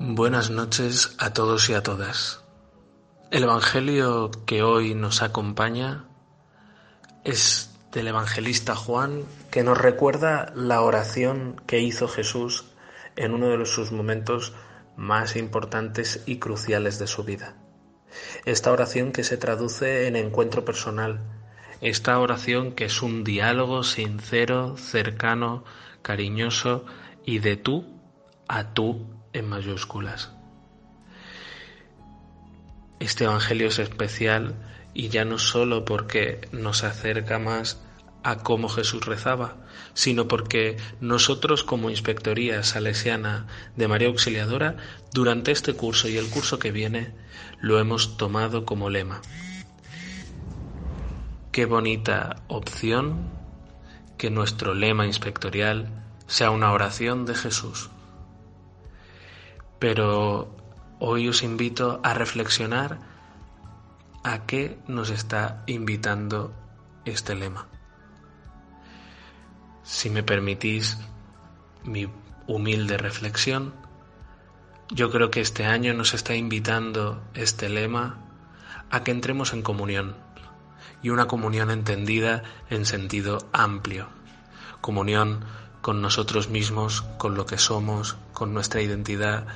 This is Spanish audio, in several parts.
Buenas noches a todos y a todas. El Evangelio que hoy nos acompaña es del evangelista Juan que nos recuerda la oración que hizo Jesús en uno de sus momentos más importantes y cruciales de su vida. Esta oración que se traduce en encuentro personal, esta oración que es un diálogo sincero, cercano, cariñoso y de tú a tú en mayúsculas. Este Evangelio es especial y ya no solo porque nos acerca más a cómo Jesús rezaba, sino porque nosotros como Inspectoría Salesiana de María Auxiliadora, durante este curso y el curso que viene, lo hemos tomado como lema. Qué bonita opción que nuestro lema inspectorial sea una oración de Jesús. Pero hoy os invito a reflexionar a qué nos está invitando este lema. Si me permitís mi humilde reflexión, yo creo que este año nos está invitando este lema a que entremos en comunión y una comunión entendida en sentido amplio. Comunión con nosotros mismos, con lo que somos, con nuestra identidad,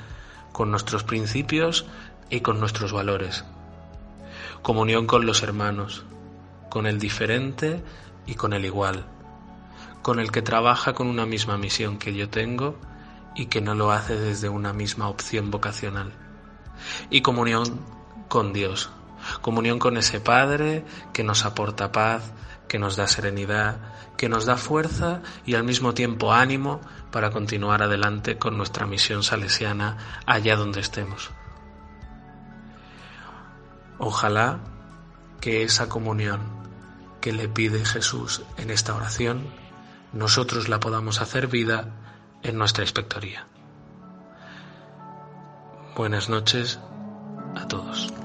con nuestros principios y con nuestros valores. Comunión con los hermanos, con el diferente y con el igual, con el que trabaja con una misma misión que yo tengo y que no lo hace desde una misma opción vocacional. Y comunión con Dios, comunión con ese Padre que nos aporta paz, que nos da serenidad, que nos da fuerza y al mismo tiempo ánimo para continuar adelante con nuestra misión salesiana allá donde estemos. Ojalá que esa comunión que le pide Jesús en esta oración, nosotros la podamos hacer vida en nuestra inspectoría. Buenas noches a todos.